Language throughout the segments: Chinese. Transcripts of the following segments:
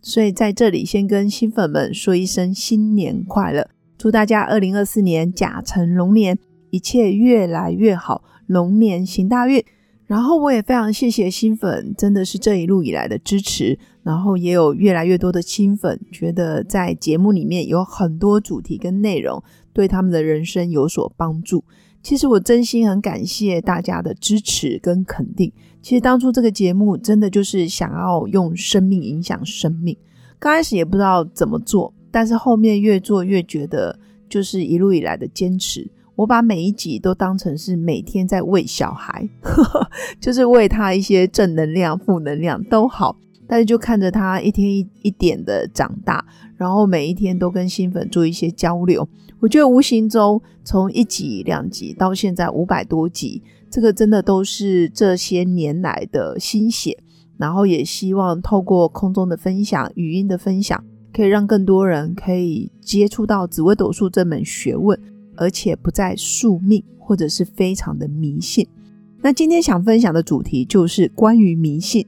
所以在这里先跟新粉们说一声新年快乐，祝大家二零二四年甲辰龙年一切越来越好，龙年行大运。然后我也非常谢谢新粉，真的是这一路以来的支持。然后也有越来越多的新粉觉得在节目里面有很多主题跟内容对他们的人生有所帮助。其实我真心很感谢大家的支持跟肯定。其实当初这个节目真的就是想要用生命影响生命，刚开始也不知道怎么做，但是后面越做越觉得就是一路以来的坚持。我把每一集都当成是每天在喂小孩，就是喂他一些正能量、负能量都好，但是就看着他一天一一点的长大，然后每一天都跟新粉做一些交流。我觉得无形中从一集两集到现在五百多集，这个真的都是这些年来的心血。然后也希望透过空中的分享、语音的分享，可以让更多人可以接触到紫微斗数这门学问，而且不再宿命或者是非常的迷信。那今天想分享的主题就是关于迷信，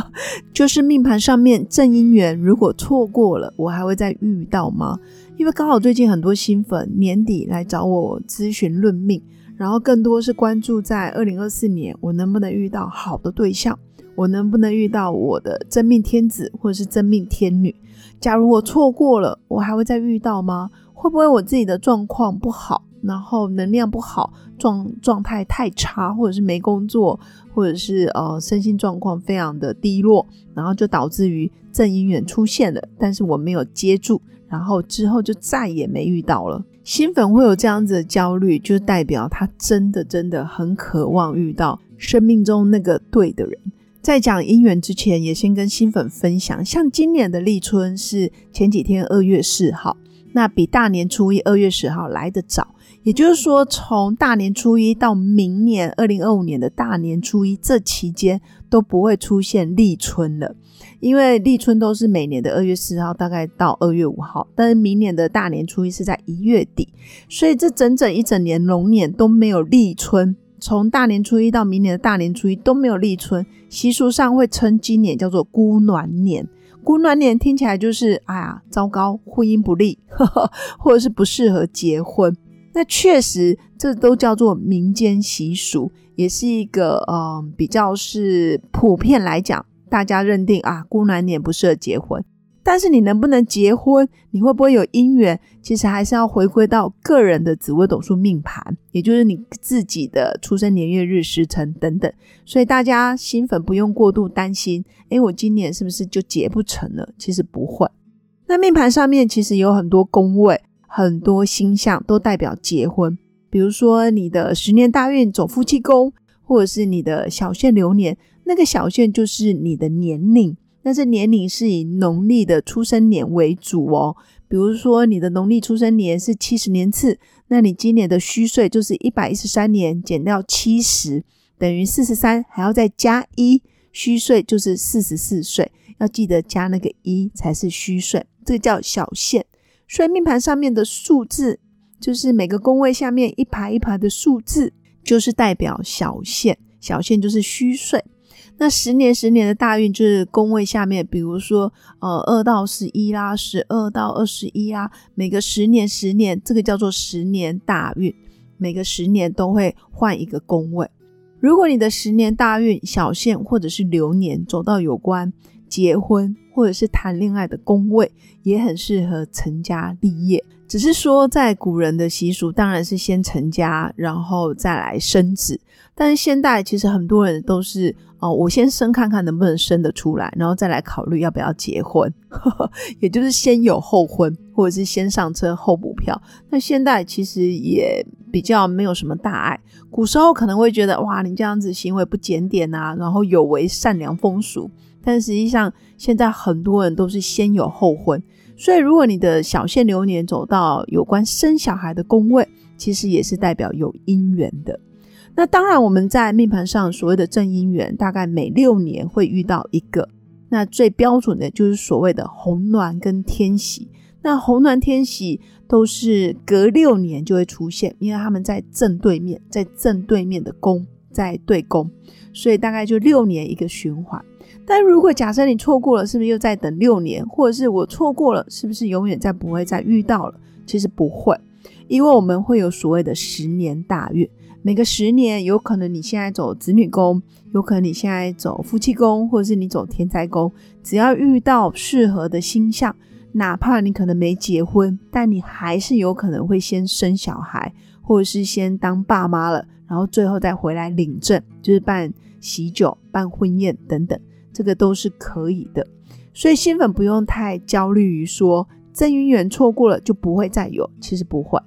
就是命盘上面正姻缘如果错过了，我还会再遇到吗？因为刚好最近很多新粉年底来找我咨询论命，然后更多是关注在二零二四年我能不能遇到好的对象，我能不能遇到我的真命天子或者是真命天女？假如我错过了，我还会再遇到吗？会不会我自己的状况不好，然后能量不好，状状态太差，或者是没工作，或者是呃身心状况非常的低落，然后就导致于正姻缘出现了，但是我没有接住。然后之后就再也没遇到了。新粉会有这样子的焦虑，就代表他真的真的很渴望遇到生命中那个对的人。在讲姻缘之前，也先跟新粉分享，像今年的立春是前几天二月四号，那比大年初一二月十号来得早。也就是说，从大年初一到明年二零二五年的大年初一这期间都不会出现立春了。因为立春都是每年的二月四号，大概到二月五号，但是明年的大年初一是在一月底，所以这整整一整年龙年都没有立春。从大年初一到明年的大年初一都没有立春，习俗上会称今年叫做孤暖年。孤暖年听起来就是哎呀，糟糕，婚姻不利，呵 呵或者是不适合结婚。那确实，这都叫做民间习俗，也是一个嗯比较是普遍来讲。大家认定啊，孤男年不适合结婚，但是你能不能结婚，你会不会有姻缘，其实还是要回归到个人的紫微斗数命盘，也就是你自己的出生年月日时辰等等。所以大家新粉不用过度担心，诶，我今年是不是就结不成了？其实不会。那命盘上面其实有很多宫位，很多星象都代表结婚，比如说你的十年大运走夫妻宫，或者是你的小限流年。那个小限就是你的年龄，那这年龄是以农历的出生年为主哦。比如说你的农历出生年是七十年次，那你今年的虚岁就是一百一十三年，减掉七十等于四十三，还要再加一，虚岁就是四十四岁，要记得加那个一才是虚岁，这个叫小限。所以命盘上面的数字，就是每个宫位下面一排一排的数字，就是代表小限，小限就是虚岁。那十年十年的大运就是宫位下面，比如说呃二到十一啦，十二到二十一啦，每个十年十年，这个叫做十年大运，每个十年都会换一个宫位。如果你的十年大运小限或者是流年走到有关结婚或者是谈恋爱的宫位，也很适合成家立业。只是说在古人的习俗，当然是先成家，然后再来生子。但是现代其实很多人都是。哦，我先生看看能不能生得出来，然后再来考虑要不要结婚，也就是先有后婚，或者是先上车后补票。那现代其实也比较没有什么大碍。古时候可能会觉得哇，你这样子行为不检点啊，然后有违善良风俗。但实际上现在很多人都是先有后婚，所以，如果你的小限流年走到有关生小孩的宫位，其实也是代表有姻缘的。那当然，我们在命盘上所谓的正姻缘，大概每六年会遇到一个。那最标准的就是所谓的红鸾跟天喜。那红鸾天喜都是隔六年就会出现，因为他们在正对面，在正对面的宫在对宫，所以大概就六年一个循环。但如果假设你错过了，是不是又再等六年？或者是我错过了，是不是永远再不会再遇到了？其实不会，因为我们会有所谓的十年大运。每个十年，有可能你现在走子女宫，有可能你现在走夫妻宫，或者是你走天灾宫。只要遇到适合的星象，哪怕你可能没结婚，但你还是有可能会先生小孩，或者是先当爸妈了，然后最后再回来领证，就是办喜酒、办婚宴等等，这个都是可以的。所以新粉不用太焦虑于说正姻缘错过了就不会再有，其实不会。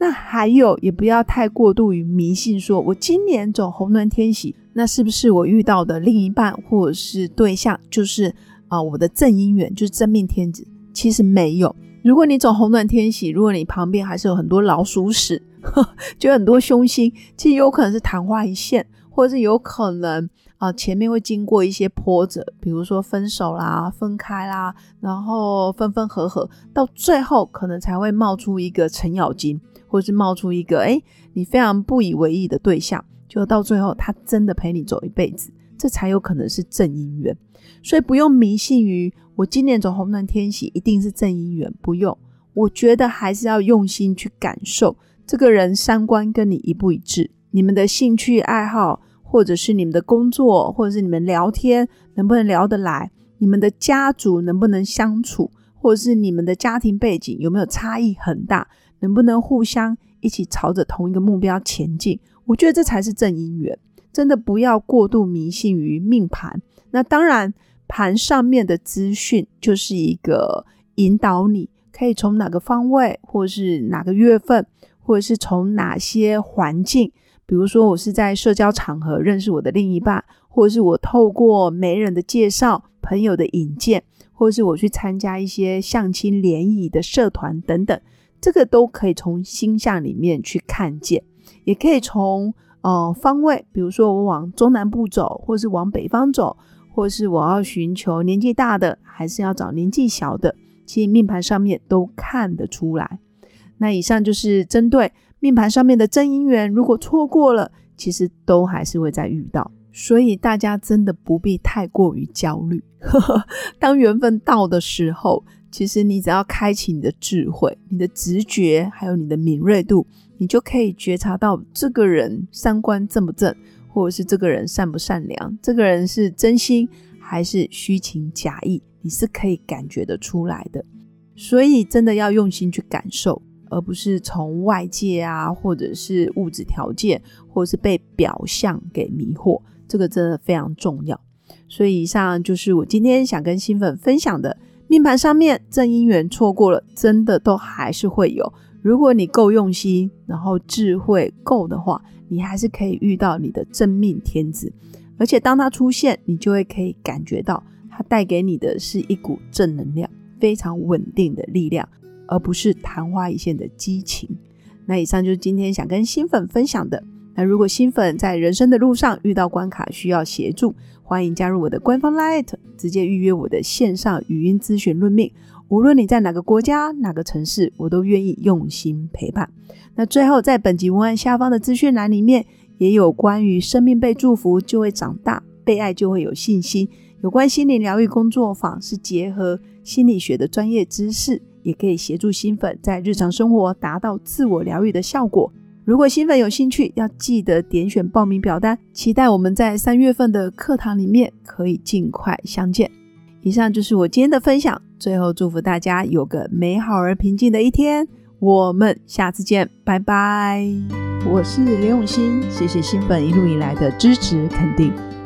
那还有，也不要太过度于迷信，说我今年走红鸾天喜，那是不是我遇到的另一半或者是对象就是啊我的正姻缘，就是真命天子？其实没有。如果你走红鸾天喜，如果你旁边还是有很多老鼠屎，就很多凶星，其实有可能是昙花一现，或者是有可能啊前面会经过一些波折，比如说分手啦、分开啦，然后分分合合，到最后可能才会冒出一个程咬金。或者是冒出一个哎，你非常不以为意的对象，就到最后他真的陪你走一辈子，这才有可能是正姻缘。所以不用迷信于我今年走红鸾天喜一定是正姻缘，不用。我觉得还是要用心去感受这个人三观跟你一不一致，你们的兴趣爱好，或者是你们的工作，或者是你们聊天能不能聊得来，你们的家族能不能相处，或者是你们的家庭背景有没有差异很大。能不能互相一起朝着同一个目标前进？我觉得这才是正姻缘。真的不要过度迷信于命盘。那当然，盘上面的资讯就是一个引导，你可以从哪个方位，或是哪个月份，或者是从哪些环境，比如说我是在社交场合认识我的另一半，或者是我透过媒人的介绍、朋友的引荐，或者是我去参加一些相亲联谊的社团等等。这个都可以从星象里面去看见，也可以从哦方位，比如说我往中南部走，或是往北方走，或是我要寻求年纪大的，还是要找年纪小的，其实命盘上面都看得出来。那以上就是针对命盘上面的真姻缘，如果错过了，其实都还是会再遇到，所以大家真的不必太过于焦虑。当缘分到的时候。其实你只要开启你的智慧、你的直觉，还有你的敏锐度，你就可以觉察到这个人三观正不正，或者是这个人善不善良，这个人是真心还是虚情假意，你是可以感觉得出来的。所以真的要用心去感受，而不是从外界啊，或者是物质条件，或者是被表象给迷惑，这个真的非常重要。所以以上就是我今天想跟新粉分享的。命盘上面正姻缘错过了，真的都还是会有。如果你够用心，然后智慧够的话，你还是可以遇到你的真命天子。而且当他出现，你就会可以感觉到他带给你的是一股正能量，非常稳定的力量，而不是昙花一现的激情。那以上就是今天想跟新粉分享的。那如果新粉在人生的路上遇到关卡需要协助，欢迎加入我的官方 Light，直接预约我的线上语音咨询论命。无论你在哪个国家、哪个城市，我都愿意用心陪伴。那最后，在本集文案下方的资讯栏里面，也有关于生命被祝福就会长大，被爱就会有信心。有关心理疗愈工作坊是结合心理学的专业知识，也可以协助新粉在日常生活达到自我疗愈的效果。如果新粉有兴趣，要记得点选报名表单，期待我们在三月份的课堂里面可以尽快相见。以上就是我今天的分享，最后祝福大家有个美好而平静的一天，我们下次见，拜拜。我是刘永新，谢谢新粉一路以来的支持肯定。